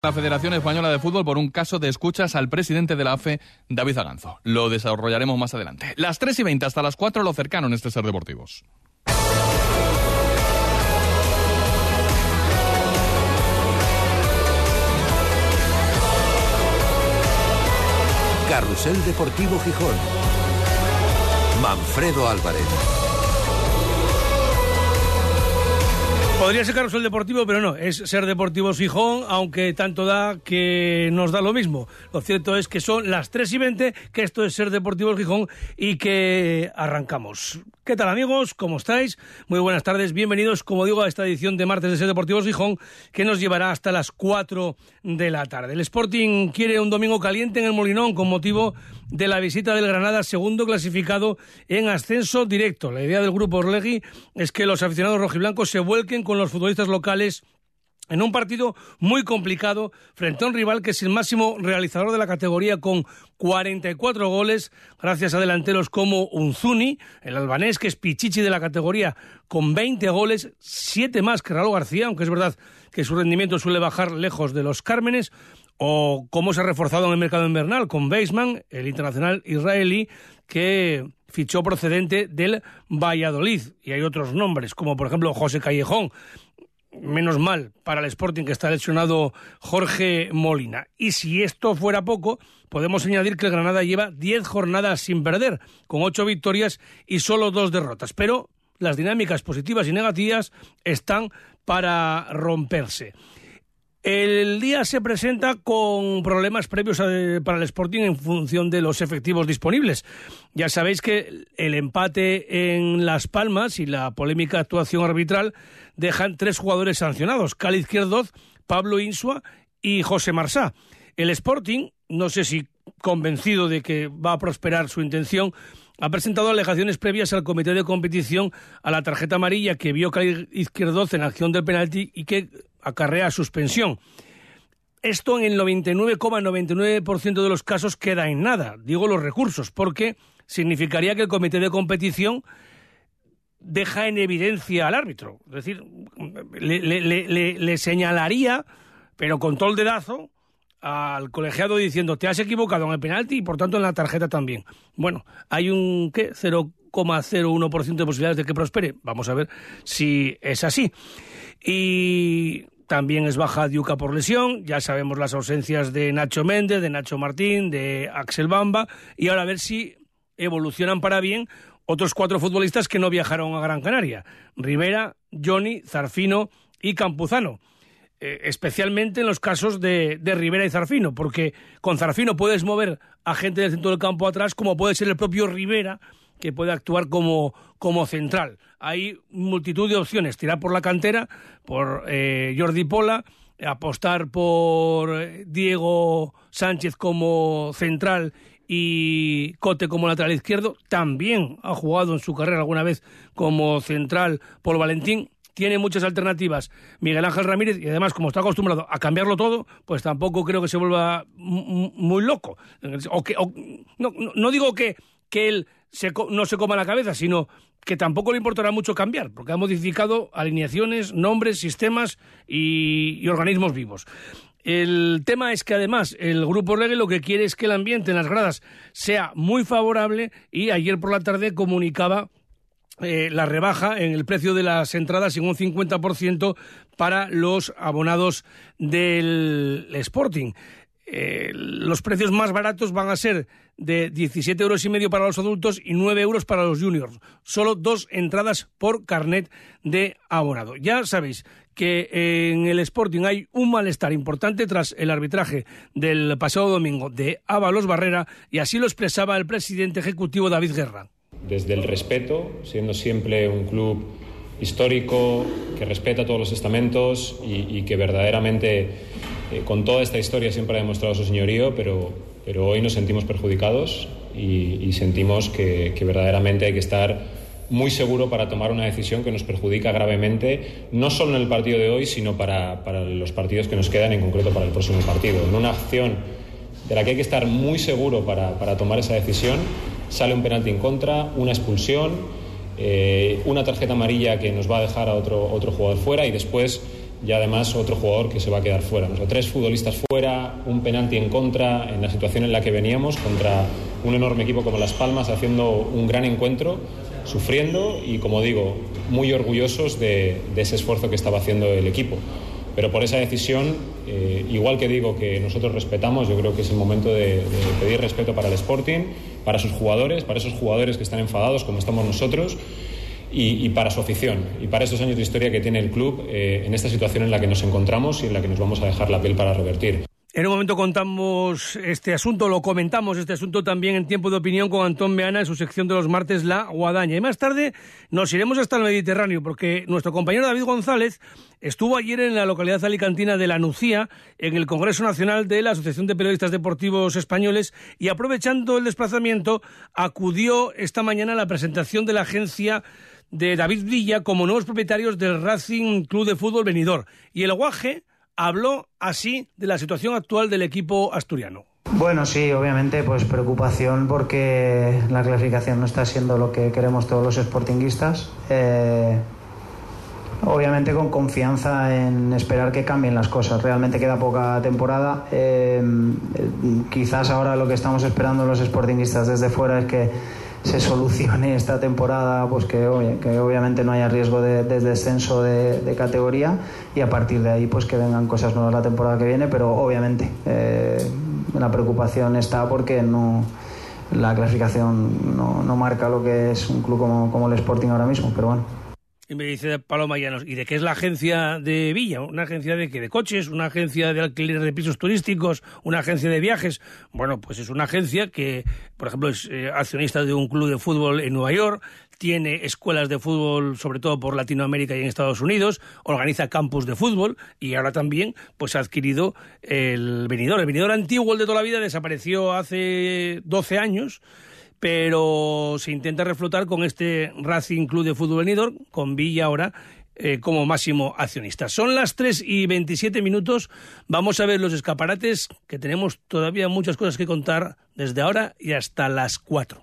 la Federación Española de Fútbol por un caso de escuchas al presidente de la AFE, David Aganzo. Lo desarrollaremos más adelante. Las 3 y 20 hasta las 4, lo cercano en este Ser Deportivos. Carrusel Deportivo Gijón. Manfredo Álvarez. Podría ser Carrusel Deportivo, pero no, es ser Deportivo Gijón, aunque tanto da que nos da lo mismo. Lo cierto es que son las 3 y 20, que esto es ser Deportivo Gijón y que arrancamos. ¿Qué tal amigos? ¿Cómo estáis? Muy buenas tardes, bienvenidos, como digo, a esta edición de martes de Ser Deportivos Gijón, que nos llevará hasta las 4 de la tarde. El Sporting quiere un domingo caliente en el Molinón con motivo de la visita del Granada, segundo clasificado en ascenso directo. La idea del grupo Orlegui es que los aficionados rojiblancos se vuelquen con los futbolistas locales en un partido muy complicado frente a un rival que es el máximo realizador de la categoría con 44 goles, gracias a delanteros como Unzuni, el albanés que es Pichichi de la categoría con 20 goles, 7 más que Raúl García, aunque es verdad que su rendimiento suele bajar lejos de los Cármenes, o cómo se ha reforzado en el mercado invernal con Baseman, el internacional israelí que fichó procedente del Valladolid. Y hay otros nombres, como por ejemplo José Callejón, menos mal para el Sporting que está lesionado Jorge Molina. Y si esto fuera poco, podemos añadir que el Granada lleva 10 jornadas sin perder, con 8 victorias y solo 2 derrotas. Pero las dinámicas positivas y negativas están para romperse. El día se presenta con problemas previos para el Sporting en función de los efectivos disponibles. Ya sabéis que el empate en Las Palmas y la polémica actuación arbitral dejan tres jugadores sancionados, Cali Izquierdoz, Pablo Insua y José Marsá. El Sporting, no sé si convencido de que va a prosperar su intención, ha presentado alegaciones previas al comité de competición a la tarjeta amarilla que vio Cali Izquierdoz en acción del penalti y que acarrea suspensión. Esto en el 99,99% de los casos queda en nada, digo los recursos, porque significaría que el comité de competición deja en evidencia al árbitro. Es decir, le, señalaría, pero con todo el dedazo, al colegiado diciendo te has equivocado en el penalti y por tanto en la tarjeta también. Bueno, hay un ¿qué? 0,01% de posibilidades de que prospere. Vamos a ver si es así. Y también es baja Diuca por lesión, ya sabemos las ausencias de Nacho Méndez, de Nacho Martín, de Axel Bamba, y ahora a ver si evolucionan para bien otros cuatro futbolistas que no viajaron a Gran Canaria, Rivera, Johnny, Zarfino y Campuzano. Eh, especialmente en los casos de, de, Rivera y Zarfino, porque con Zarfino puedes mover a gente del centro del campo atrás, como puede ser el propio Rivera, que puede actuar como, como central. Hay multitud de opciones, tirar por la cantera, por eh, Jordi Pola, apostar por Diego Sánchez como central y Cote como lateral izquierdo. También ha jugado en su carrera alguna vez como central por Valentín. Tiene muchas alternativas Miguel Ángel Ramírez y además como está acostumbrado a cambiarlo todo, pues tampoco creo que se vuelva muy loco. No, digo que, que él no se coma la cabeza, sino que tampoco le importará mucho cambiar, porque ha modificado alineaciones, nombres, sistemas y, organismos vivos. El tema es que además el Grupo Reggae lo que quiere es que el ambiente en las gradas sea muy favorable y ayer por la tarde comunicaba eh, la rebaja en el precio de las entradas en un 50% para los abonados del Sporting. Eh, los precios más baratos van a ser de 17 euros y medio para los adultos y 9 euros para los juniors. Solo dos entradas por carnet de abonado. Ya sabéis que en el Sporting hay un malestar importante tras el arbitraje del pasado domingo de Ábalos Barrera y así lo expresaba el presidente ejecutivo David Guerra. Desde el respeto, siendo siempre un club histórico que respeta todos los estamentos y, que verdaderamente eh, con toda esta historia siempre ha demostrado su señorío, pero pero hoy nos sentimos perjudicados y, sentimos que, verdaderamente hay que estar muy seguro para tomar una decisión que nos perjudica gravemente, no solo en el partido de hoy, sino para, los partidos que nos quedan, en concreto para el próximo partido. En una acción de la que hay que estar muy seguro para, tomar esa decisión, sale un penalti en contra, una expulsión, eh, una tarjeta amarilla que nos va a dejar a otro, otro jugador fuera y después y además otro jugador que se va a quedar fuera. tres futbolistas fuera, un penalti en contra en la situación en la que veníamos contra un enorme equipo como Las Palmas haciendo un gran encuentro, sufriendo y, como digo, muy orgullosos de, ese esfuerzo que estaba haciendo el equipo. Pero por esa decisión, eh, igual que digo que nosotros respetamos, yo creo que es el momento de, pedir respeto para el Sporting, para sus jugadores, para esos jugadores que están enfadados como estamos nosotros y, para su afición y para estos años de historia que tiene el club eh, en esta situación en la que nos encontramos y en la que nos vamos a dejar la piel para revertir. En un momento contamos este asunto, lo comentamos este asunto también en tiempo de opinión con Antón Beana en su sección de los martes La Guadaña. Y más tarde nos iremos hasta el Mediterráneo porque nuestro compañero David González estuvo ayer en la localidad alicantina de La Nucía en el Congreso Nacional de la Asociación de Periodistas Deportivos Españoles y aprovechando el desplazamiento acudió esta mañana a la presentación de la agencia de David Villa como nuevos propietarios del Racing Club de Fútbol Venidor. Y el Guaje habló así de la situación actual del equipo asturiano. Bueno, sí, obviamente, pues preocupación porque la clasificación no está siendo lo que queremos todos los sportinguistas. Eh, obviamente con confianza en esperar que cambien las cosas. Realmente queda poca temporada. Eh, quizás ahora lo que estamos esperando los sportinguistas desde fuera es que se solucione esta temporada, pues que, que obviamente no haya riesgo de, descenso de, categoría y a partir de ahí pues que vengan cosas nuevas la temporada que viene, pero obviamente eh, la preocupación está porque no la clasificación no, no, marca lo que es un club como, como el Sporting ahora mismo, pero bueno. Y me dice Paloma Llanos, ¿y de qué es la agencia de Villa? ¿Una agencia de qué? ¿De coches? ¿Una agencia de alquiler de pisos turísticos? ¿Una agencia de viajes? Bueno, pues es una agencia que, por ejemplo, es eh, accionista de un club de fútbol en Nueva York, tiene escuelas de fútbol, sobre todo por Latinoamérica y en Estados Unidos, organiza campus de fútbol y ahora también pues ha adquirido el venidor. El venidor antiguo, el de toda la vida, desapareció hace 12 años pero se intenta reflotar con este Racing Club de Fútbol Venidor, con Villa ahora eh, como máximo accionista. Son las 3 y 27 minutos. Vamos a ver los escaparates, que tenemos todavía muchas cosas que contar desde ahora y hasta las 4.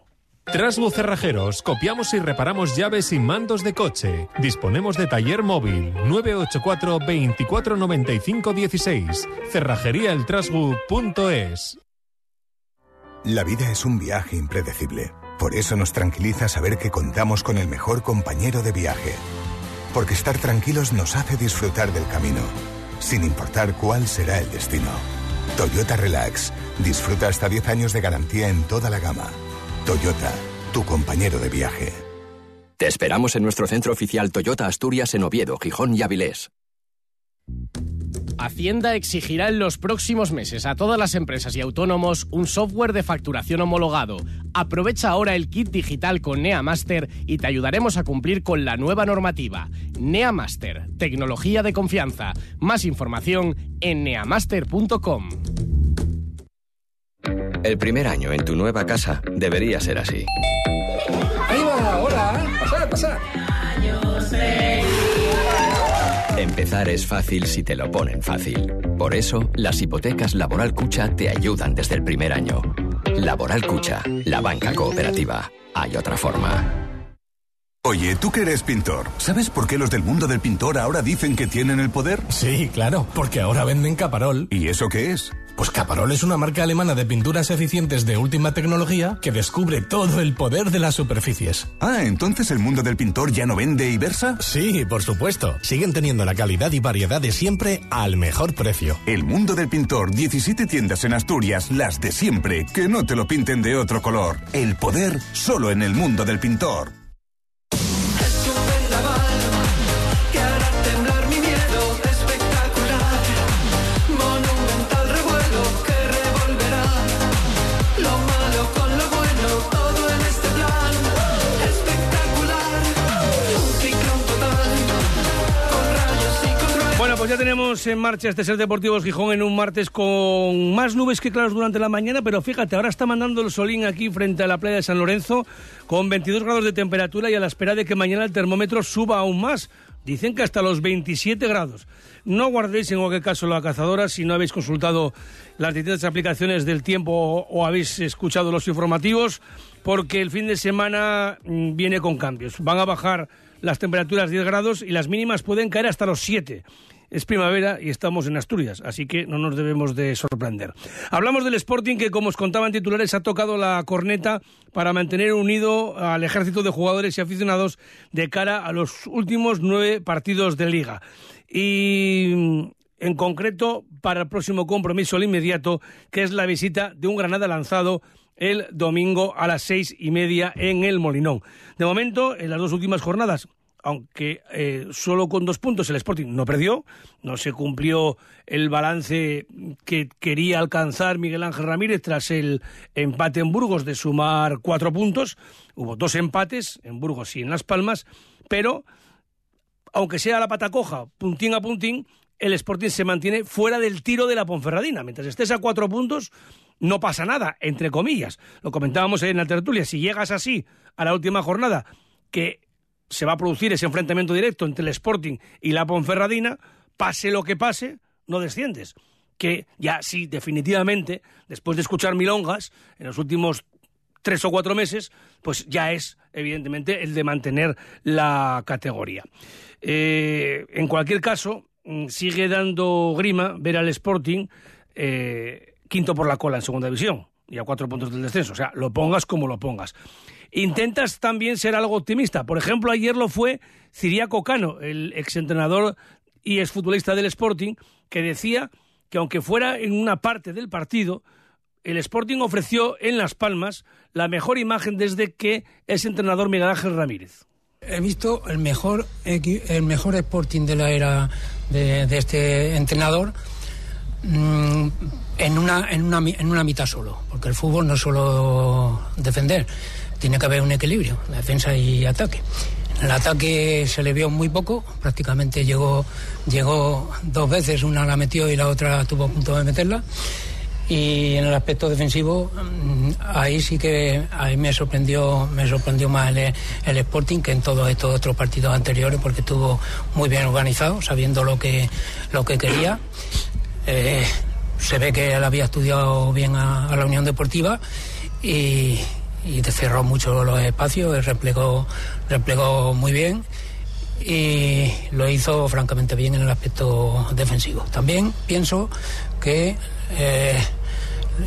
Trasbu Cerrajeros, copiamos y reparamos llaves y mandos de coche. Disponemos de taller móvil 984 2495 16. La vida es un viaje impredecible. Por eso nos tranquiliza saber que contamos con el mejor compañero de viaje. Porque estar tranquilos nos hace disfrutar del camino, sin importar cuál será el destino. Toyota Relax. Disfruta hasta 10 años de garantía en toda la gama. Toyota, tu compañero de viaje. Te esperamos en nuestro centro oficial Toyota Asturias en Oviedo, Gijón y Avilés. Hacienda exigirá en los próximos meses a todas las empresas y autónomos un software de facturación homologado. Aprovecha ahora el kit digital con NeaMaster y te ayudaremos a cumplir con la nueva normativa. NeaMaster, tecnología de confianza. Más información en neamaster.com. El primer año en tu nueva casa debería ser así. Ahí va, hola, pasad, pasad. Empezar es fácil si te lo ponen fácil. Por eso, las hipotecas Laboral Cucha te ayudan desde el primer año. Laboral Cucha, la banca cooperativa. Hay otra forma. Oye, tú que eres pintor, ¿sabes por qué los del mundo del pintor ahora dicen que tienen el poder? Sí, claro, porque ahora venden caparol. ¿Y eso qué es? Pues Caparol es una marca alemana de pinturas eficientes de última tecnología que descubre todo el poder de las superficies. Ah, entonces el mundo del pintor ya no vende y versa? Sí, por supuesto. Siguen teniendo la calidad y variedad de siempre al mejor precio. El mundo del pintor, 17 tiendas en Asturias, las de siempre, que no te lo pinten de otro color. El poder solo en el mundo del pintor. Pues ya tenemos en marcha este Ser Deportivos Gijón en un martes con más nubes que claros durante la mañana, pero fíjate, ahora está mandando el solín aquí frente a la playa de San Lorenzo con 22 grados de temperatura y a la espera de que mañana el termómetro suba aún más. Dicen que hasta los 27 grados. No guardéis en cualquier caso la cazadora si no habéis consultado las distintas aplicaciones del tiempo o habéis escuchado los informativos, porque el fin de semana mm, viene con cambios. Van a bajar las temperaturas 10 grados y las mínimas pueden caer hasta los 7. Es primavera y estamos en Asturias, así que no nos debemos de sorprender. Hablamos del Sporting que, como os contaba en titulares, ha tocado la corneta para mantener unido al ejército de jugadores y aficionados de cara a los últimos nueve partidos de liga. Y en concreto para el próximo compromiso, el inmediato, que es la visita de un Granada lanzado el domingo a las seis y media en el Molinón. De momento, en las dos últimas jornadas, aunque eh, solo con dos puntos el Sporting no perdió, no se cumplió el balance que quería alcanzar Miguel Ángel Ramírez tras el empate en Burgos de sumar cuatro puntos. Hubo dos empates en Burgos y en Las Palmas, pero aunque sea la pata coja, puntín a puntín, el Sporting se mantiene fuera del tiro de la Ponferradina. Mientras estés a cuatro puntos, no pasa nada, entre comillas. Lo comentábamos en la tertulia. Si llegas así a la última jornada, que se va a producir ese enfrentamiento directo entre el Sporting y la Ponferradina, pase lo que pase, no desciendes. Que ya sí, definitivamente, después de escuchar milongas en los últimos tres o cuatro meses, pues ya es, evidentemente, el de mantener la categoría. Eh, en cualquier caso, mm, sigue dando grima ver al Sporting eh, quinto por la cola en segunda división y a cuatro puntos del descenso. O sea, lo pongas como lo pongas. Intentas también ser algo optimista. Por ejemplo, ayer lo fue Ciriaco Cano, el exentrenador y exfutbolista del Sporting, que decía que aunque fuera en una parte del partido, el Sporting ofreció en Las Palmas la mejor imagen desde que es entrenador Miguel Ángel Ramírez. He visto el mejor, el mejor Sporting de la era de, este entrenador Mm, en una, en, una, en una mitad solo, porque el fútbol no solo defender, tiene que haber un equilibrio, defensa y ataque. El ataque se le vio muy poco, prácticamente llegó, llegó dos veces, una la metió y la otra tuvo a punto de meterla. Y en el aspecto defensivo, mm, ahí sí que ahí me sorprendió, me sorprendió más el, el Sporting que en todos estos otros partidos anteriores, porque estuvo muy bien organizado, sabiendo lo que, lo que quería eh, se ve que él había estudiado bien a, la Unión Deportiva y, y cerró mucho los espacios, replegó, replegó muy bien y lo hizo francamente bien en el aspecto defensivo. También pienso que eh,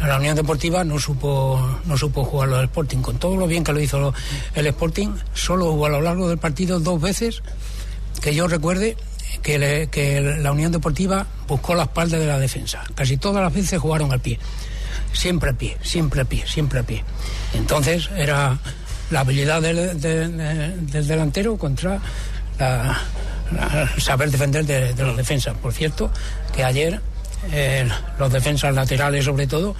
la Unión Deportiva no supo, no supo jugar al Sporting. Con todo lo bien que lo hizo el Sporting, solo hubo a lo largo del partido dos veces que yo recuerde que, la Unión Deportiva buscó la espalda de la defensa. Casi todas las veces jugaron al pie. Siempre al pie, siempre al pie, siempre al pie. Entonces era la habilidad del, delantero contra la, saber defender de, los defensas. Por cierto, que ayer eh, los defensas laterales sobre todo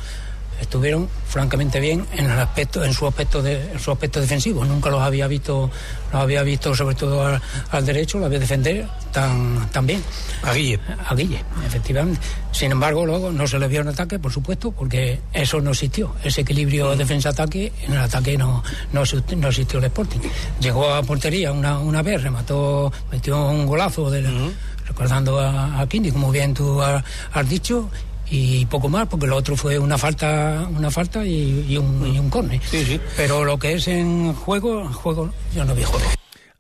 estuvieron francamente bien en el aspecto en su aspecto de su aspecto defensivo. Nunca los había visto los había visto sobre todo al, derecho lo había defender tan, tan bien. A Guille. A Guille efectivamente. Sin embargo luego no se le vio en ataque por supuesto porque eso no existió. Ese equilibrio mm. defensa ataque en el ataque no no, no existió el Sporting. Llegó a portería una, una vez remató metió un golazo del, mm. recordando a, a como bien tú has dicho y poco más, porque lo otro fue una falta, una falta y, un, y un córner. Pero lo que es en juego, juego, yo no vi juego.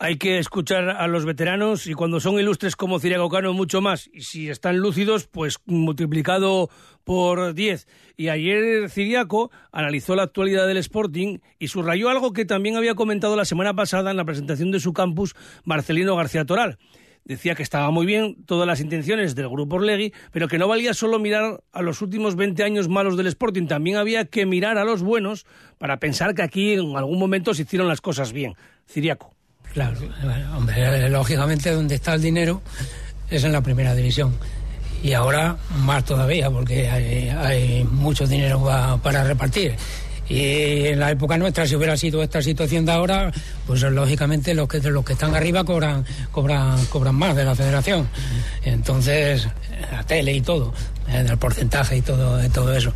Hay que escuchar a los veteranos y cuando son ilustres como Ciriaco Cano mucho más. Y si están lúcidos, pues multiplicado por 10. Y ayer Ciriaco analizó la actualidad del Sporting y subrayó algo que también había comentado la semana pasada en la presentación de su campus Marcelino García Toral decía que estaba muy bien todas las intenciones del grupo Orlegui, pero que no valía solo mirar a los últimos 20 años malos del Sporting, también había que mirar a los buenos para pensar que aquí en algún momento se hicieron las cosas bien. Ciriaco. Claro, hombre, lógicamente donde está el dinero es en la primera división. Y ahora más todavía, porque hay, mucho dinero para repartir. Y en la época nuestra, si hubiera sido esta situación de ahora, pues lógicamente los que, los que están arriba cobran, cobran, cobran más de la federación. Entonces, la tele y todo, eh, el porcentaje y todo, todo eso.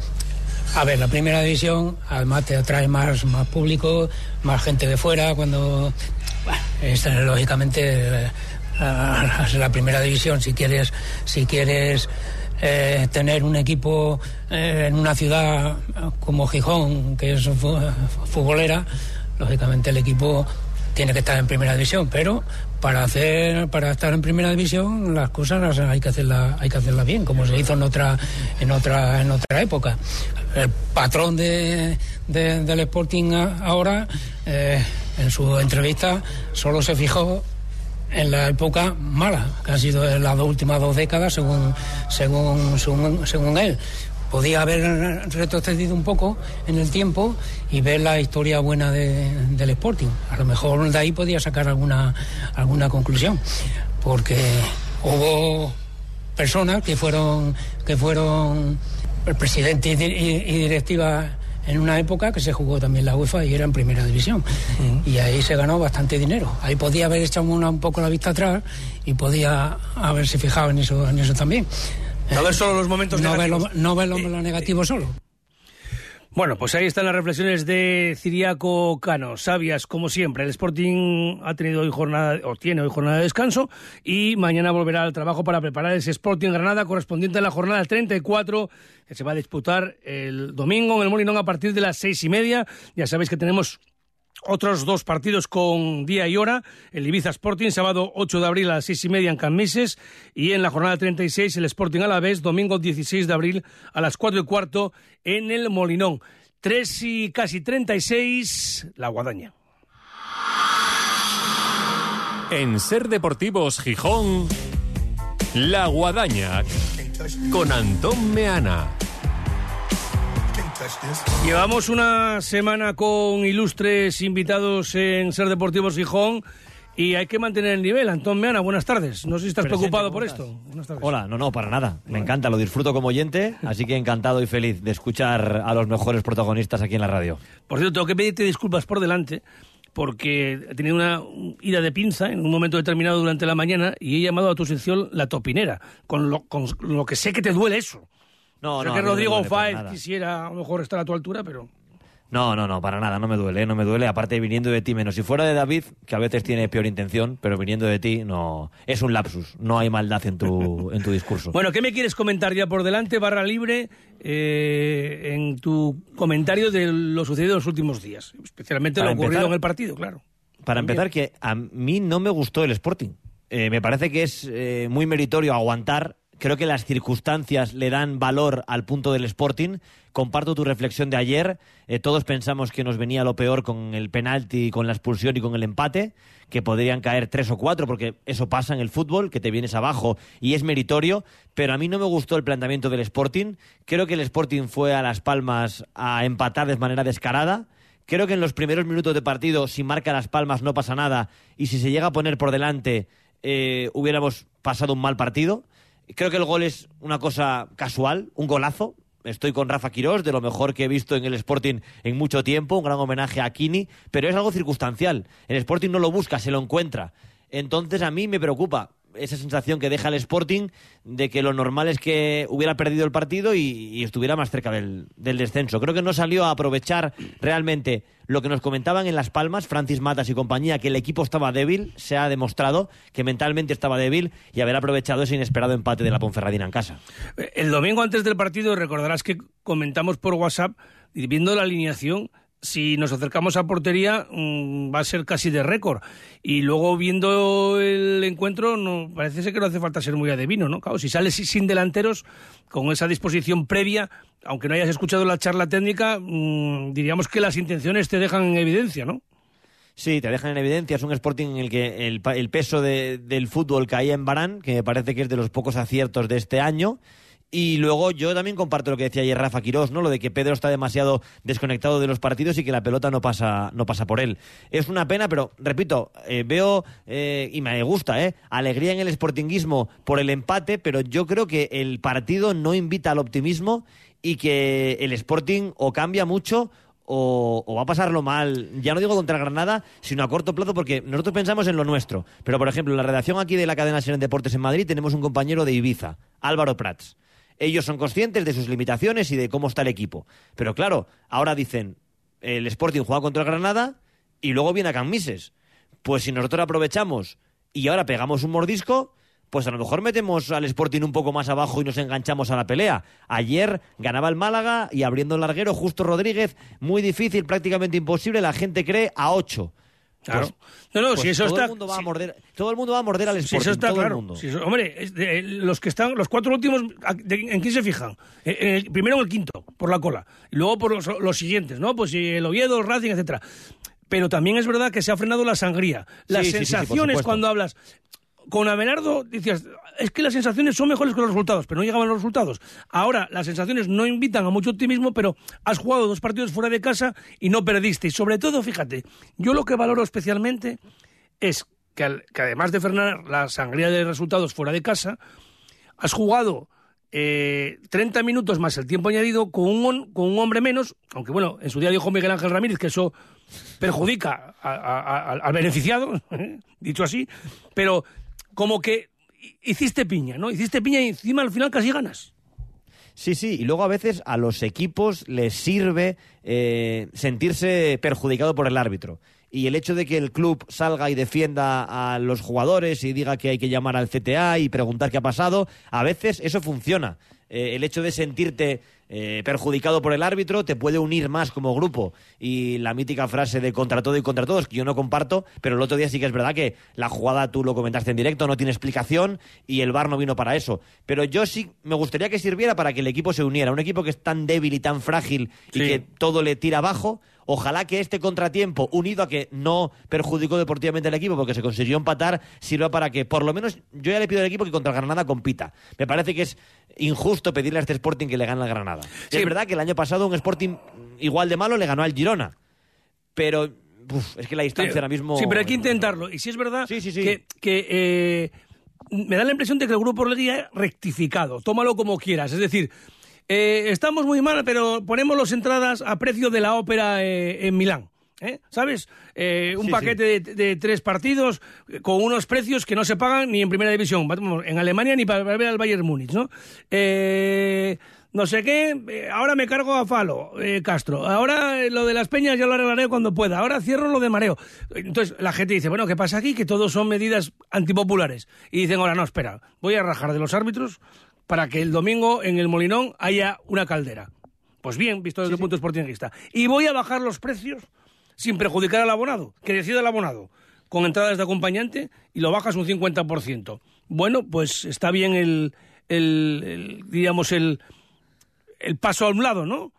A ver, la primera división, además te atrae más, más público, más gente de fuera, cuando. Bueno, lógicamente, la, la primera división, si quieres, si quieres eh, tener un equipo eh, en una ciudad como Gijón, que es futbolera, lógicamente el equipo tiene que estar en primera división, pero para hacer para estar en primera división las cosas hay que hacerlas hay que hacerlas bien, como se hizo en otra en otra en otra época. El patrón de, de- del Sporting ahora eh, en su entrevista solo se fijó en la época mala, que ha sido en las dos últimas dos décadas, según, según, según, según él. Podía haber retrocedido un poco en el tiempo y ver la historia buena de- del Sporting. A lo mejor de ahí podía sacar alguna, alguna conclusión, porque hubo personas que fueron, que fueron el presidente y, di- y- y directiva en una época que se jugó también la UEFA y era en primera división. Y ahí se ganó bastante dinero. Ahí podía haber echado una- un poco la vista atrás y podía haberse fijado en eso, en eso también. No ver solo los momentos no ver lo, negativos. no ver lo, lo negativo solo. Bueno, pues ahí están las reflexiones de Ciriaco Cano. Sabias, como siempre. El Sporting ha tenido hoy jornada, o tiene hoy jornada de descanso, y mañana volverá al trabajo para preparar ese Sporting Granada correspondiente a la jornada 34, que se va a disputar el domingo en el Molinón a partir de las seis y media. Ya sabéis que tenemos otros dos partidos con día y hora. El Ibiza Sporting, sábado 8 de abril a las seis y media en Cammises. Y en la jornada 36, el Sporting a la vez, domingo 16 de abril a las cuatro y cuarto en el Molinón. 3 y casi 36, la Guadaña. En Ser Deportivos Gijón, La Guadaña, con Antón Meana. Llevamos una semana con ilustres invitados en Ser Deportivos Gijón y hay que mantener el nivel. Antón Meana, buenas tardes. No sé si estás Presente, preocupado ¿cómo por estás? esto. Buenas tardes. Hola, no, no, para nada. Me encanta, lo disfruto como oyente, así que encantado y feliz de escuchar a los mejores protagonistas aquí en la radio. Por cierto, tengo que pedirte disculpas por delante porque he tenido una ida de pinza en un momento determinado durante la mañana y he llamado a tu sección la topinera, con lo, con lo que sé que te duele eso. No, que Rodrigo Fáez quisiera a lo mejor estar a tu altura, pero... No, no, no, para nada, no me duele, no me duele. Aparte, viniendo de ti, menos si fuera de David, que a veces tiene peor intención, pero viniendo de ti, no. Es un lapsus, no hay maldad en tu, en tu discurso. Bueno, ¿qué me quieres comentar ya por delante, barra libre, eh, en tu comentario de lo sucedido en los últimos días? Especialmente Para lo ocurrido en el partido, claro. Para empezar, que a mí no me gustó el Sporting. Eh, me parece que es eh, muy meritorio aguantar. Creo que las circunstancias le dan valor al punto del Sporting. Comparto tu reflexión de ayer. Eh, todos pensamos que nos venía lo peor con el penalti, con la expulsión y con el empate, que podrían caer tres o cuatro, porque eso pasa en el fútbol, que te vienes abajo y es meritorio. Pero a mí no me gustó el planteamiento del Sporting. Creo que el Sporting fue a Las Palmas a empatar de manera descarada. Creo que en los primeros minutos de partido, si marca las palmas, no pasa nada. Y si se llega a poner por delante, eh, hubiéramos pasado un mal partido. Creo que el gol es una cosa casual, un golazo. Estoy con Rafa Quirós, de lo mejor que he visto en el Sporting en mucho tiempo, un gran homenaje a Kini, pero es algo circunstancial. El Sporting no lo busca, se lo encuentra. Entonces a mí me preocupa esa sensación que deja el Sporting de que lo normal es que hubiera perdido el partido y, estuviera más cerca del, del descenso. Creo que no salió a aprovechar realmente lo que nos comentaban en Las Palmas, Francis Matas y compañía, que el equipo estaba débil, se ha demostrado que mentalmente estaba débil y haber aprovechado ese inesperado empate de la Ponferradina en casa. El domingo antes del partido recordarás que comentamos por WhatsApp, viendo la alineación, si nos acercamos a portería mm, va a ser casi de récord. Y luego viendo el encuentro, no, parece ser que no hace falta ser muy adivino, ¿no? Claro, si sales sin delanteros, con esa disposición previa, aunque no hayas escuchado la charla técnica, mm, diríamos que las intenciones te dejan en evidencia, ¿no? Sí, te dejan en evidencia. Es un Sporting en el que el, el peso de- del fútbol caía en Barán, que me parece que es de los pocos aciertos de este año. Y luego yo también comparto lo que decía ayer Rafa Quirós, ¿no? Lo de que Pedro está demasiado desconectado de los partidos y que la pelota no pasa, no pasa por él. Es una pena, pero repito, eh, veo eh, y me gusta, ¿eh? Alegría en el sportinguismo por el empate, pero yo creo que el partido no invita al optimismo y que el Sporting o cambia mucho o, va a pasarlo mal, ya no digo contra Granada, sino a corto plazo, porque nosotros pensamos en lo nuestro. Pero, por ejemplo, en la redacción aquí de la cadena Seren Deportes en Madrid tenemos un compañero de Ibiza, Álvaro Prats. Ellos son conscientes de sus limitaciones y de cómo está el equipo. Pero claro, ahora dicen, el Sporting juega contra el Granada y luego viene a Cammises. Pues si nosotros aprovechamos y ahora pegamos un mordisco, pues a lo mejor metemos al Sporting un poco más abajo y nos enganchamos a la pelea. Ayer ganaba el Málaga y abriendo el larguero, justo Rodríguez, muy difícil, prácticamente imposible, la gente cree a 8. Claro. Pues- no, no, pues si eso todo está. El mundo va a morder, todo el mundo va a morder al Si Sporting. eso está todo el claro. mundo. Si eso- hombre, es de- eh, los que están, los cuatro últimos, ¿a- de- ¿en quién se fijan? Eh, el- primero en el quinto, por la cola. Y luego por los, los siguientes, ¿no? Pues si el Oviedo, el Racing, etcétera. Pero también es verdad que se ha frenado la sangría. Las Sí, sí, sí, sí, por sensaciones cuando hablas. Con Abelardo decías, es que las sensaciones son mejores que los resultados, pero no llegaban los resultados. Ahora, las sensaciones no invitan a mucho optimismo, pero has jugado dos partidos fuera de casa y no perdiste. Y sobre todo, fíjate, yo lo que valoro especialmente es que, al- que además de frenar la sangría de resultados fuera de casa, has jugado eh, 30 minutos más el tiempo añadido con un, con un hombre menos, aunque bueno, en su día dijo Miguel Ángel Ramírez que eso perjudica a- a- al beneficiado, dicho así, pero como que hiciste piña, ¿no? Hiciste piña y encima al final casi ganas. Sí, sí, y luego a veces a los equipos les sirve eh, sentirse perjudicado por el árbitro. Y el hecho de que el club salga y defienda a los jugadores y diga que hay que llamar al CTA y preguntar qué ha pasado, a veces eso funciona. Eh, el hecho de sentirte eh, perjudicado por el árbitro te puede unir más como grupo. Y la mítica frase de contra todo y contra todos, que yo no comparto, pero el otro día sí que es verdad que la jugada tú lo comentaste en directo, no tiene explicación y el VAR no vino para eso. Pero yo sí me gustaría que sirviera para que el equipo se uniera. Un equipo que es tan débil y tan frágil y que todo le tira abajo. Ojalá que este contratiempo, unido a que no perjudicó deportivamente al equipo porque se consiguió empatar, sirva para que, por lo menos, yo ya le pido al equipo que contra el Granada compita. Me parece que es injusto pedirle a este Sporting que le gane al Granada. Es verdad que el año pasado un Sporting igual de malo le ganó al Girona. Pero uf, es que la distancia Sí, ahora mismo. Sí, pero hay que intentarlo. Y si es verdad que, que, eh, me da la impresión de que el grupo Orlegui ha rectificado. Tómalo como quieras. Es decir, eh, estamos muy mal, pero ponemos las entradas a precio de la ópera eh, en Milán. ¿eh? ¿Sabes? Eh, un Sí, paquete De, de tres partidos eh, con unos precios que no se pagan ni en primera división, en Alemania ni para ver al Bayern Múnich, ¿no? Eh, no sé qué, eh, ahora me cargo a Falo, eh, Castro. Ahora lo de las peñas ya lo arreglaré cuando pueda. Ahora cierro lo de mareo. Entonces la gente dice, bueno, ¿qué pasa aquí? Que todos son medidas antipopulares. Y dicen, ahora no, espera, voy a rajar de los árbitros para que el domingo en el Molinón haya una caldera. Pues bien, visto desde el punto sportingista. Y voy a bajar los precios sin perjudicar al abonado, que decida el abonado, con entradas de acompañante y lo bajas un 50%. Bueno, pues está bien el, el- el, digamos, el, el paso a un lado, ¿no?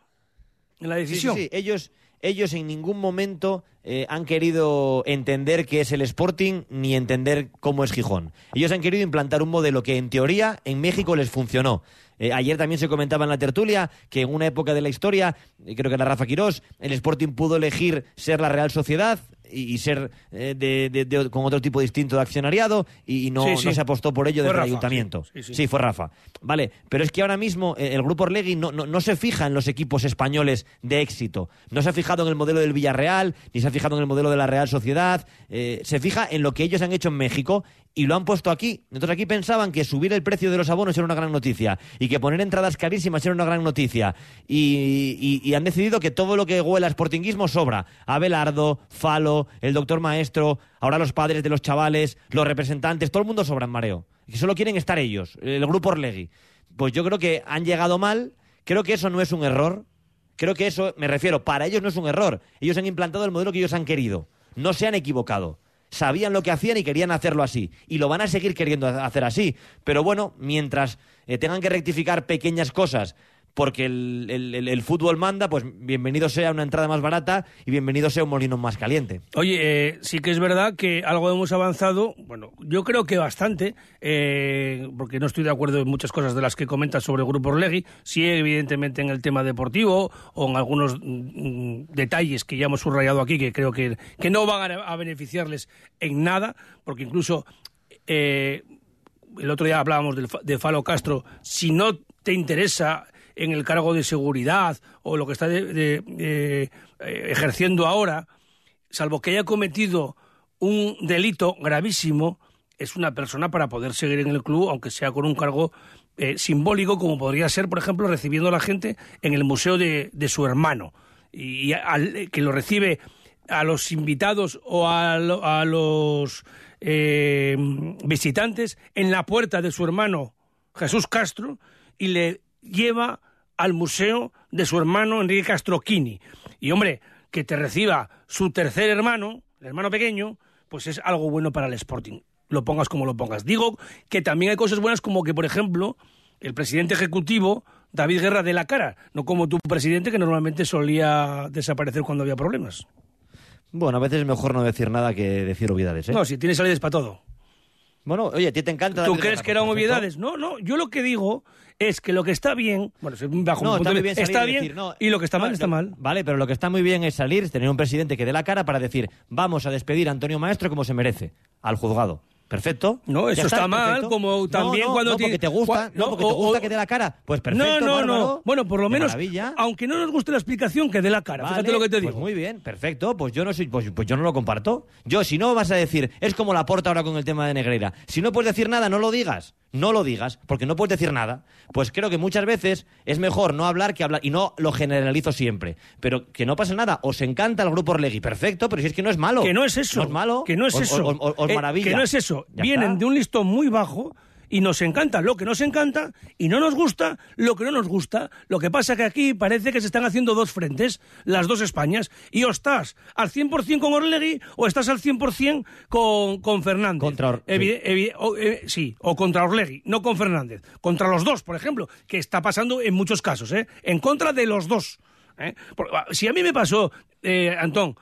En la Sí, sí, decisión. sí. Ellos, ellos en ningún momento eh, han querido entender qué es el Sporting ni entender cómo es Gijón. Ellos han querido implantar un modelo que en teoría en México les funcionó. Eh, ayer también se comentaba en la tertulia que en una época de la historia, eh, creo que era Rafa Quirós, el Sporting pudo elegir ser la Real Sociedad y, y ser eh, de, de- de- con otro tipo distinto de accionariado y, y no, Sí, sí. no se apostó por ello Fue desde Rafa, el ayuntamiento. sí, fue Rafa. Vale, pero es que ahora mismo eh, el grupo Orlegui no, no, no se fija en los equipos españoles de éxito. No se ha fijado en el modelo del Villarreal, ni se ha fijado en el modelo de la Real Sociedad. eh, se fija en lo que ellos han hecho en México y lo han puesto aquí. Entonces aquí pensaban que subir el precio de los abonos era una gran noticia y que poner entradas carísimas era una gran noticia. Y, han decidido que todo lo que huela a sportinguismo sobra. Abelardo, Falo, el doctor maestro, ahora los padres de los chavales, los representantes, todo el mundo sobra en mareo. Y solo quieren estar ellos, el grupo Orlegui. Pues yo creo que han llegado mal, creo que eso no es un error. Creo que eso, me refiero, para ellos no es un error. Ellos han implantado el modelo que ellos han querido. No se han equivocado. Sabían lo que hacían y querían hacerlo así. Y lo van a seguir queriendo ha- hacer así. Pero bueno, mientras eh, tengan que rectificar pequeñas cosas porque el, el- fútbol manda, pues bienvenido sea una entrada más barata y bienvenido sea un molino más caliente. Oye, eh, sí que es verdad que algo hemos avanzado, bueno, yo creo que bastante, eh, porque no estoy de acuerdo en muchas cosas de las que comentas sobre el Grupo Orlegui, sí evidentemente en el tema deportivo o en algunos mm, detalles que ya hemos subrayado aquí que creo que, que no van a, beneficiarles en nada, porque incluso... eh, el otro día hablábamos fa- de Falo Castro, si no te interesa en el cargo de seguridad o lo que está de- de- eh, ejerciendo ahora, salvo que haya cometido un delito gravísimo, es una persona para poder seguir en el club, aunque sea con un cargo eh, simbólico, como podría ser, por ejemplo, recibiendo a la gente en el museo de, de su hermano, y, al- que lo recibe a los invitados o a, a los eh, visitantes en la puerta de su hermano Jesús Castro y le lleva al museo de su hermano Enrique Castroquini. Y hombre, que te reciba su tercer hermano, el hermano pequeño, pues es algo bueno para el Sporting. Lo pongas como lo pongas. Digo que también hay cosas buenas como que, por ejemplo, el presidente ejecutivo, David Guerra, de la cara, no como tu presidente que normalmente solía desaparecer cuando había problemas. Bueno, a veces es mejor no decir nada que decir obviedades, ¿eh? No, si tienes salidas para todo. Bueno, oye, a ti te encanta... ¿Tú crees que eran obviedades? No, no, yo lo que digo es que lo que está bien, bueno, bajo No, mi punto está de bien salir está bien decir, no, y lo que está no, mal está mal. Vale, pero lo que está muy bien es salir, tener un presidente que dé la cara para decir, vamos a despedir a Antonio Maestro como se merece, al juzgado. Perfecto. No, eso está mal, perfecto. como también no, cuando no, porque te gusta, no, porque te gusta o- que dé la cara. Pues perfecto, no, no, bárbaro, no. Bueno, por lo menos, maravilla. aunque no nos guste la explicación, que dé la cara. Vale, Fíjate lo que te digo. Pues muy bien, perfecto. Pues yo no soy, pues, pues yo no lo comparto. Yo, si no vas a decir, es como la porta ahora con el tema de Negreira. Si no puedes decir nada, no lo digas. No lo digas, porque no puedes decir nada. Pues creo que muchas veces es mejor no hablar que hablar. Y no lo generalizo siempre. Pero que no pase nada. Os encanta el grupo Orlegui. Perfecto, pero si es que no es malo. Que no es eso. No es malo. Que no es Os- eso. os- os- os Eh, maravilla. que no es eso. Ya Vienen está. de un listón muy bajo y nos encanta lo que nos encanta y no nos gusta lo que no nos gusta. Lo que pasa que aquí parece que se están haciendo dos frentes, las dos Españas, y o estás al 100% con Orlegui o estás al 100% con, con Fernández. Contra Or- Evi- evi- o, eh, sí, o contra Orlegui, no con Fernández. Contra los dos, por ejemplo, que está pasando en muchos casos, ¿eh? En contra de los dos. ¿eh? Por- si a mí me pasó, eh, Antón,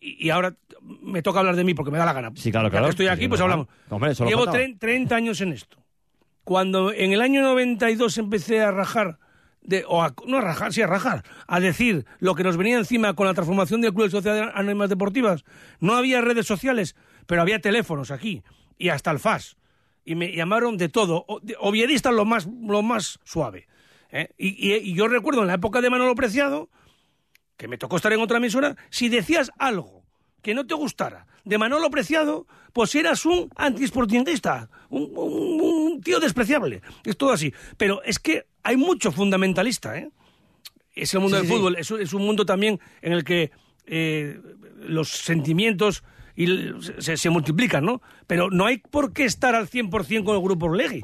y, y ahora me toca hablar de mí porque me da la gana. Sí, claro, Ya que claro. estoy aquí, pues hablamos. Hombre, Llevo faltaba. tre- 30 años en esto. Cuando en el año 92 empecé a rajar, o a- no a rajar, sí a rajar, a decir lo que nos venía encima con la transformación del Club de Sociedades Anónimas Deportivas, no había redes sociales, pero había teléfonos aquí, y hasta el FAS. Y me llamaron de todo, o- de- oviedista lo más, lo más suave. ¿eh? Y, y- y yo recuerdo en la época de Manolo Preciado, que me tocó estar en otra emisora, si decías algo que no te gustara de Manolo Preciado, pues eras un antisportingista, un, un- un tío despreciable. Es todo así. Pero es que hay mucho fundamentalista, ¿eh? Es el mundo Sí, del sí, fútbol, es, es un mundo también en el que eh, los sentimientos y l- se, se multiplican, ¿no? Pero no hay por qué estar al 100% con el grupo Orlegui,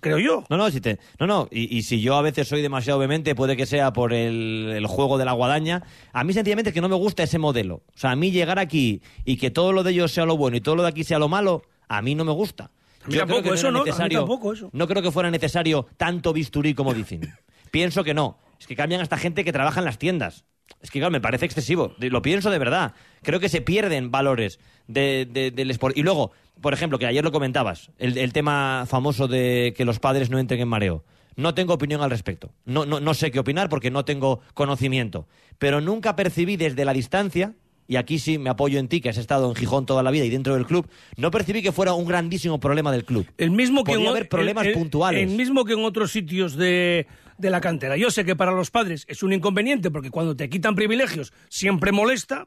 creo yo. No, no, si te, no, no, y, y si yo a veces soy demasiado vehemente, puede que sea por el, el juego de la guadaña. A mí sencillamente es que no me gusta ese modelo. O sea, a mí llegar aquí y que todo lo de ellos sea lo bueno y todo lo de aquí sea lo malo, a mí no me gusta. A mí Yo tampoco, creo que eso no, necesario- tampoco, eso. No creo que fuera necesario tanto bisturí como dicen. Pienso que no. Es que cambian hasta gente que trabaja en las tiendas. Es que, claro, me parece excesivo. Lo pienso de verdad. Creo que se pierden valores de- de- del sport. Y luego, por ejemplo, que ayer lo comentabas, el, el tema famoso de que los padres no entren en mareo. No tengo opinión al respecto. No, no, no sé qué opinar porque no tengo conocimiento. Pero nunca percibí desde la distancia, y aquí sí me apoyo en ti, que has estado en Gijón toda la vida y dentro del club, no percibí que fuera un grandísimo problema del club. El mismo que Podía en, haber problemas el- el- puntuales. El mismo que en otros sitios de, de la cantera. Yo sé que para los padres es un inconveniente porque cuando te quitan privilegios siempre molesta.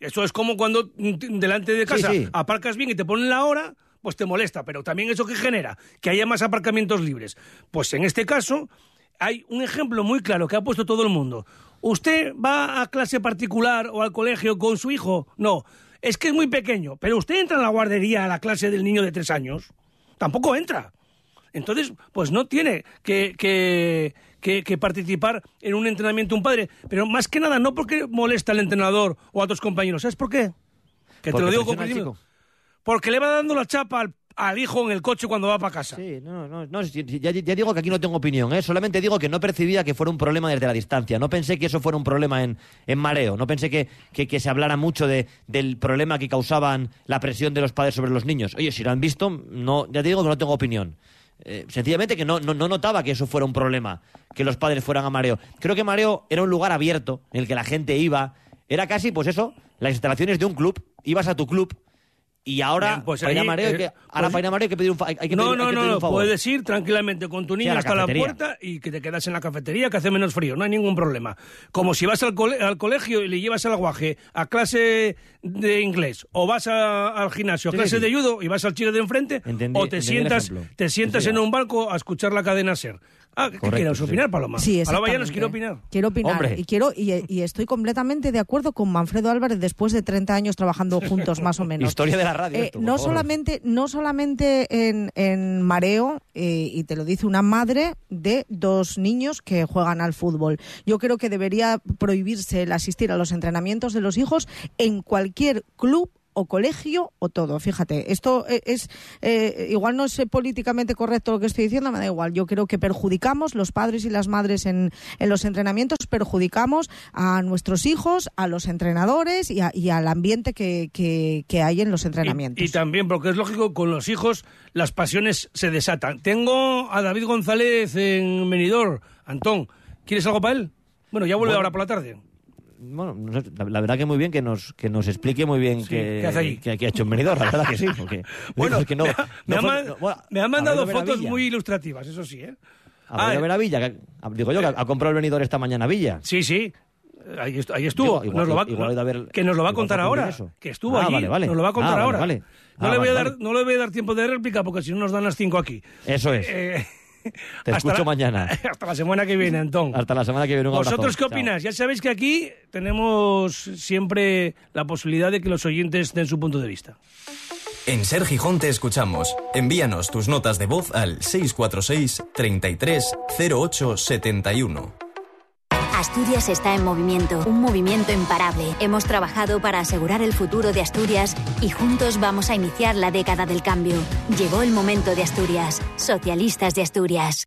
Eso es como cuando mm, delante de casa sí. aparcas bien y te ponen la hora, pues te molesta. Pero también eso que genera que haya más aparcamientos libres. Pues en este caso hay un ejemplo muy claro que ha puesto todo el mundo. ¿Usted va a clase particular o al colegio con su hijo? No. Es que es muy pequeño. Pero usted entra en la guardería a la clase del niño de tres años. Tampoco entra. Entonces, pues no tiene que, que, que- que participar en un entrenamiento un padre. Pero más que nada, no porque molesta al entrenador o a otros compañeros. ¿Sabes por qué? Que te Porque lo digo con conocimiento. Porque le va dando la chapa al, al hijo en el coche cuando va para casa. Sí, no, no, no, ya, ya digo que aquí no tengo opinión, ¿eh? solamente digo que no percibía que fuera un problema desde la distancia, no pensé que eso fuera un problema en, en mareo, no pensé que, que, que se hablara mucho de, del problema que causaban la presión de los padres sobre los niños. Oye, si lo han visto, no, ya te digo que no tengo opinión. Eh, sencillamente que no, no, no notaba que eso fuera un problema, que los padres fueran a mareo. Creo que mareo era un lugar abierto en el que la gente iba, era casi, pues eso, las instalaciones de un club, ibas a tu club. Y ahora, Bien, pues para ir a mareo, eh, que, ahora pues- para ir a mareo hay que pedir un, hay, hay que no, pedir- no, hay que no, pedir no, un favor. puedes ir tranquilamente con tu niño hasta la puerta y que te quedas en la cafetería que hace menos frío, no hay ningún problema. Como si vas al, al colegio y le llevas al guaje a clase de inglés o vas a- al gimnasio a Sí, clase sí. de judo y vas al chile de enfrente Entendí- o te el sientas, te sientas en un barco a escuchar la cadena SER. Ah, ¿qué quieres opinar, Paloma? Sí, Paloma ya nos quiere opinar. Quiero opinar Hombre. y quiero y, y estoy completamente de acuerdo con Manfredo Álvarez después de 30 años trabajando juntos más o menos. Historia de la radio Eh, esto, no solamente no solamente en, en mareo eh, y te lo dice una madre de dos niños que juegan al fútbol. Yo creo que debería prohibirse el asistir a los entrenamientos de los hijos en cualquier club o colegio o todo. Fíjate, esto eh, es eh, igual no es eh, políticamente correcto lo que estoy diciendo, me da igual. Yo creo que perjudicamos los padres y las madres en, en los entrenamientos, perjudicamos a nuestros hijos, a los entrenadores y, a- y al ambiente que, que- que hay en los entrenamientos. Y también, porque es lógico, con los hijos las pasiones se desatan. Tengo a David González en Menidor. Antón, ¿quieres algo para él? Bueno, ya vuelve Bueno. ahora por la tarde. Bueno, no sé, la, la verdad que muy bien que nos, que nos explique muy bien qué- qué ha hecho en Benidorm, la verdad que sí. Porque, Bueno, porque no, me, ha- me no bueno, me han mandado ver, ver fotos muy ilustrativas, eso sí, ¿eh? A ver, a ver a Villa, que- a- digo yo, que ha comprado el venidor esta mañana Villa. Sí, sí. Ahí, est- ahí estuvo. Igual- Nos lo va- igual ver- que nos lo va a contar ahora. eso. Que estuvo Ah, allí. vale, vale. Nos lo va a contar Ah, vale, ahora. vale. No, Ah, le voy a dar, no le voy a dar tiempo de réplica porque si no nos dan las cinco aquí. Eso es. Eh, Te hasta escucho la- mañana. Hasta la semana que viene, Antón. Hasta la semana que viene. Un ¿Vosotros qué Chao. opinas? Ya sabéis que aquí tenemos siempre la posibilidad de que los oyentes den su punto de vista. En Ser Gijón te escuchamos. Envíanos tus notas de voz al 646 33 08 71. Asturias está en movimiento, un movimiento imparable. Hemos trabajado para asegurar el futuro de Asturias y juntos vamos a iniciar la década del cambio. Llegó el momento de Asturias. Socialistas de Asturias.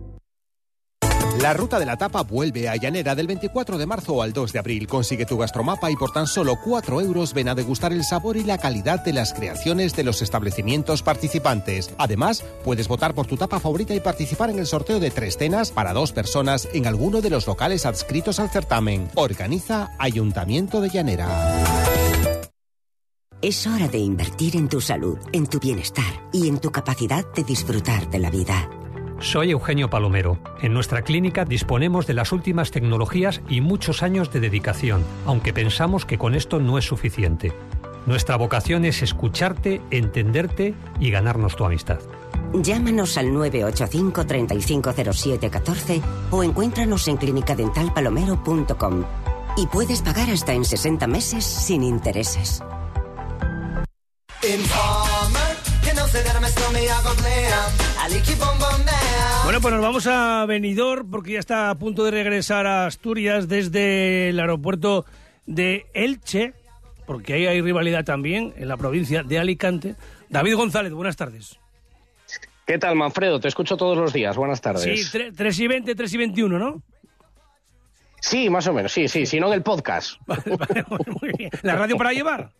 La ruta de la tapa vuelve a Llanera del 24 de marzo al 2 de abril. Consigue tu gastromapa y por tan solo 4 euros ven a degustar el sabor y la calidad de las creaciones de los establecimientos participantes. Además, puedes votar por tu tapa favorita y participar en el sorteo de tres cenas para dos personas en alguno de los locales adscritos al certamen. Organiza Ayuntamiento de Llanera. Es hora de invertir en tu salud, en tu bienestar y en tu capacidad de disfrutar de la vida. Soy Eugenio Palomero. En nuestra clínica disponemos de las últimas tecnologías y muchos años de dedicación, aunque pensamos que con esto no es suficiente. Nuestra vocación es escucharte, entenderte y ganarnos tu amistad. Llámanos al 985 350714 o encuéntranos en clinicadentalpalomero.com. Y puedes pagar hasta en 60 meses sin intereses. Bueno, pues nos vamos a Benidorm porque ya está a punto de regresar a Asturias desde el aeropuerto de Elche, porque ahí hay rivalidad también en la provincia de Alicante. David González, buenas tardes. ¿Qué tal, Manfredo? Te escucho todos los días. Buenas tardes. Sí, 3 y 20, 3 y 21, ¿no? Sí, más o menos, sí, sí, si no en el podcast. Muy bien. ¿La radio para llevar?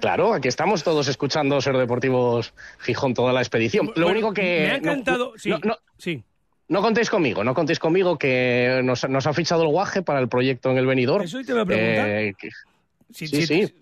Claro, aquí estamos todos escuchando Ser Deportivos Gijón toda la expedición. Lo Bueno, único que... Me ha encantado. no- sí, no- no- sí. No contéis conmigo, no contéis conmigo que nos, nos ha fichado el guaje para el proyecto en el Benidorm. Eso te iba a preguntar. Eh, que- Sí, sí, sí. sí.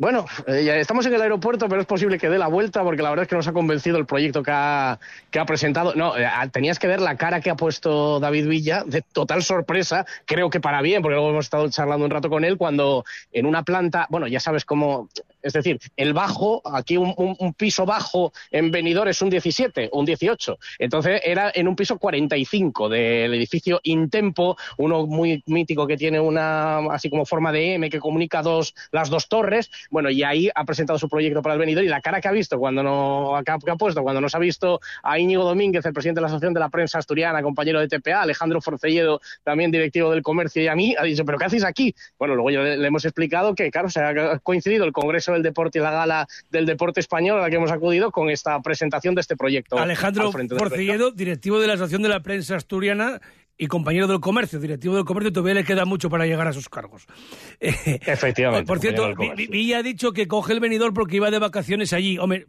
Bueno, eh, estamos en el aeropuerto, pero es posible que dé la vuelta porque la verdad es que nos ha convencido el proyecto que ha, que ha presentado. No, eh, tenías que ver la cara que ha puesto David Villa, de total sorpresa, creo que para bien, porque luego hemos estado charlando un rato con él, cuando en una planta, bueno, ya sabes cómo, es decir, el bajo, aquí un, piso bajo en Benidorm es un 17, un 18. Entonces era en un piso 45 del edificio Intempo, uno muy mítico que tiene una así como forma de M que comunica dos, las dos torres. Bueno, y ahí ha presentado su proyecto para el Benidorm y la cara que ha visto cuando no que ha, puesto cuando nos ha visto a Íñigo Domínguez, el presidente de la Asociación de la Prensa Asturiana, compañero de TPA, Alejandro Forcelledo, también directivo del comercio y a mí, ha dicho, ¿pero qué hacéis aquí? Bueno, luego le, le hemos explicado que, claro, se ha coincidido el Congreso Congreso del Deporte y la Gala del Deporte Español a la que hemos acudido con esta presentación de este proyecto. Alejandro Porcilledo, directivo de la Asociación de la Prensa Asturiana y compañero del comercio, directivo del comercio, todavía le queda mucho para llegar a sus cargos. Efectivamente. Por cierto, Villa ha dicho que coge el venidor porque iba de vacaciones allí. Hombre,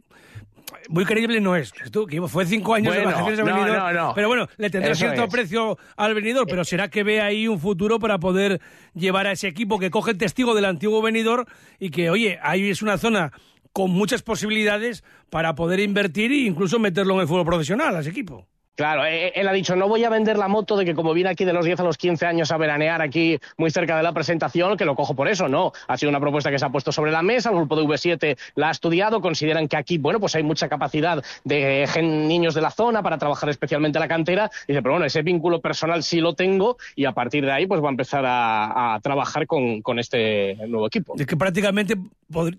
muy creíble no es. Tú, que fue cinco años de vacaciones al venidor. Pero bueno, le tendrá cierto precio al venidor, pero será que ve ahí un futuro para poder llevar a ese equipo que coge el testigo del antiguo venidor y que, oye, ahí es una zona con muchas posibilidades para poder invertir e incluso meterlo en el fútbol profesional, a ese equipo. Claro, eh, eh, él ha dicho, no voy a vender la moto de que como viene aquí de los 10 a los 15 años a veranear aquí muy cerca de la presentación, que lo cojo por eso, no. Ha sido una propuesta que se ha puesto sobre la mesa, el grupo de V7 la ha estudiado, consideran que aquí, bueno, pues hay mucha capacidad de niños de la zona para trabajar especialmente la cantera, y dice, pero bueno, ese vínculo personal sí lo tengo, y a partir de ahí pues va a empezar a, trabajar con, con, este nuevo equipo. Es que prácticamente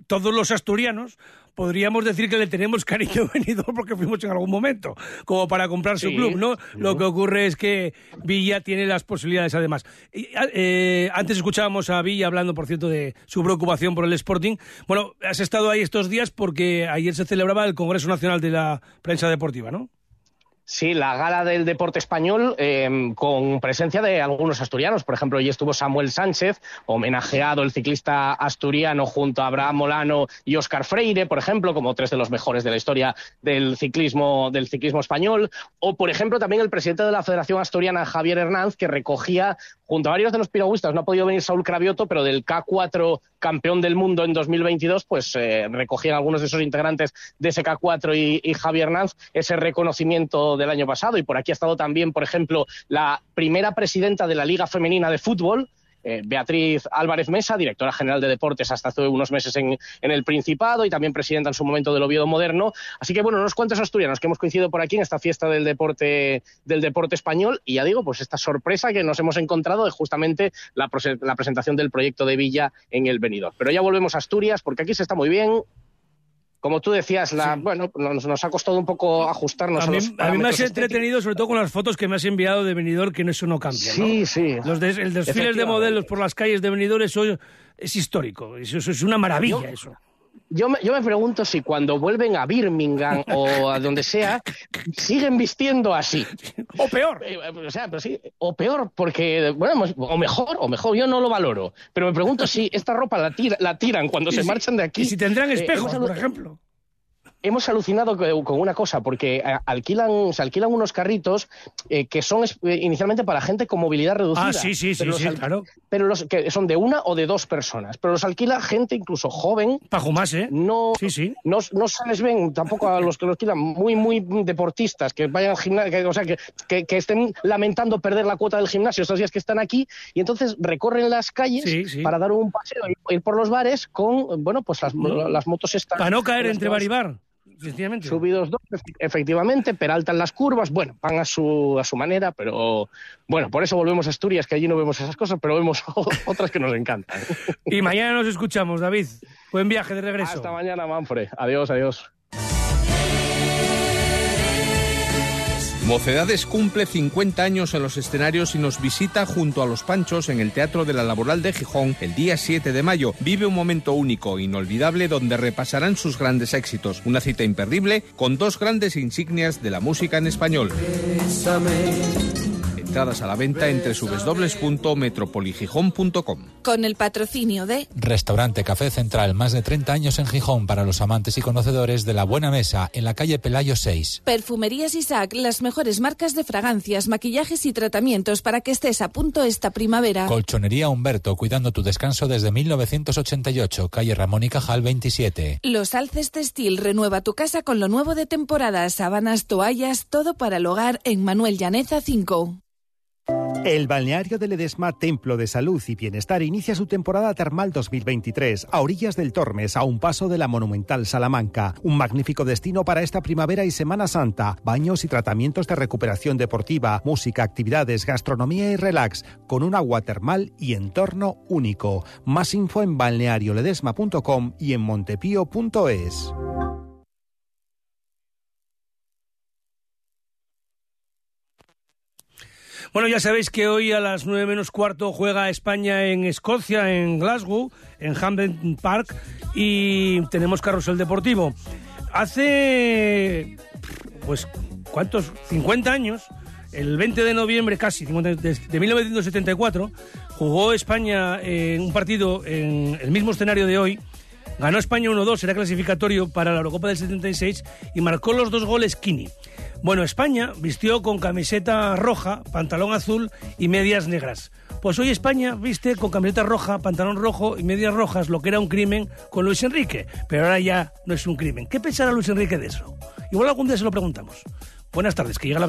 todos los asturianos podríamos decir que le tenemos cariño venido porque fuimos en algún momento, como para comprar su club, ¿no? Lo que ocurre es que Villa tiene las posibilidades además. Eh, antes escuchábamos a Villa hablando, por cierto, de su preocupación por el Sporting. Bueno, has estado ahí estos días porque ayer se celebraba el Congreso Nacional de la Prensa Deportiva, ¿no? Sí, la gala del deporte español em, con presencia de algunos asturianos. Por ejemplo, hoy estuvo Samuel Sánchez, homenajeado el ciclista asturiano junto a Abraham Molano y Óscar Freire, por ejemplo, como tres de los mejores de la historia del ciclismo, del ciclismo español. O, por ejemplo, también el presidente de la Federación Asturiana, Javier Hernández, que recogía junto a varios de los piragüistas, no ha podido venir Saúl Cravioto, pero del K4 campeón del mundo en 2022, pues eh, recogían algunos de esos integrantes de ese K4 y, y Javier Hernández ese reconocimiento del año pasado. Y por aquí ha estado también, por ejemplo, la primera presidenta de la Liga Femenina de Fútbol, eh, Beatriz Álvarez Mesa, directora general de deportes hasta hace unos meses en, el Principado y también presidenta en su momento del Oviedo Moderno. Así que bueno, unos cuantos asturianos que hemos coincidido por aquí en esta fiesta del deporte, del deporte español y ya digo, pues esta sorpresa que nos hemos encontrado es justamente la, la presentación del proyecto de Villa en el venidor. Pero ya volvemos a Asturias porque aquí se está muy bien, como tú decías, la, bueno, nos, ha costado un poco ajustarnos a, mí, a mí me has entretenido sobre todo con las fotos que me has enviado de Benidorm, que eso no cambia. Sí, sí. Los el desfiles de modelos por las calles de Benidorm, eso es histórico, eso, es una maravilla eso. Yo me, yo me, pregunto si cuando vuelven a Birmingham o a donde sea, siguen vistiendo así. O peor. Eh, o sea, pero sí, o peor, porque, bueno, o mejor, o mejor, yo no lo valoro. Pero me pregunto si esta ropa la, la tiran cuando se marchan de aquí. Y si tendrán eh, espejos, por ejemplo hemos alucinado con una cosa, porque eh, alquilan, se alquilan unos carritos eh, que son eh, inicialmente para gente con movilidad reducida. Ah, sí, sí, sí, claro. Pero los que son de una o de dos personas. Pero los alquila gente incluso joven. Para más, ¿eh? No, sí, sí. No, no se les ven tampoco a los que los alquilan muy, muy deportistas, que vayan al gimnasio, o sea, que, que, estén lamentando perder la cuota del gimnasio estos días que están aquí, y entonces recorren las calles para dar un paseo y ir por los bares con, bueno, pues las, las motos estas. Para no caer entre bar y bar. Subidos dos, efectivamente, peraltan las curvas, bueno, van a su, a su manera, pero bueno, por eso volvemos a Asturias, que allí no vemos esas cosas, pero vemos otras que nos encantan. Y mañana nos escuchamos, David. Buen viaje de regreso. Hasta mañana, Manfred. Adiós, adiós. Mocedades cumple 50 años en los escenarios y nos visita junto a los Panchos en el Teatro de la Laboral de Gijón el día 7 de mayo. Vive un momento único, inolvidable, donde repasarán sus grandes éxitos. Una cita imperdible con dos grandes insignias de la música en español entradas a la venta entre www.metropoligijón.com. Con el patrocinio de Restaurante Café Central, más de 30 años en Gijón para los amantes y conocedores de la buena mesa en la calle Pelayo 6. Perfumerías Isaac, las mejores marcas de fragancias, maquillajes y tratamientos para que estés a punto esta primavera. Colchonería Humberto, cuidando tu descanso desde 1988, calle Ramón y Cajal 27. Los Alces Textil, renueva tu casa con lo nuevo de temporada, sábanas, toallas, todo para el hogar en Manuel Llaneza 5. El balneario de Ledesma, Templo de Salud y Bienestar, inicia su temporada termal 2023 a orillas del Tormes, a un paso de la monumental Salamanca. Un magnífico destino para esta primavera y Semana Santa. Baños y tratamientos de recuperación deportiva, música, actividades, gastronomía y relax, con un agua termal y entorno único. Más info en balnearioledesma.com y en montepío.es. Bueno, ya sabéis que hoy a las 9 menos cuarto juega España en Escocia, en Glasgow, en Hampden Park, y tenemos carrusel deportivo. Hace, pues, ¿cuántos? 50 años, el 20 de noviembre, casi, 50, de, de 1974, jugó España en un partido en el mismo escenario de hoy. Ganó España 1-2, era clasificatorio para la Eurocopa del 76 y marcó los dos goles Kini. Bueno, España vistió con camiseta roja, pantalón azul y medias negras. Pues hoy España viste con camiseta roja, pantalón rojo y medias rojas, lo que era un crimen con Luis Enrique. Pero ahora ya no es un crimen. ¿Qué pensará Luis Enrique de eso? Igual algún día se lo preguntamos. Buenas tardes, que llega la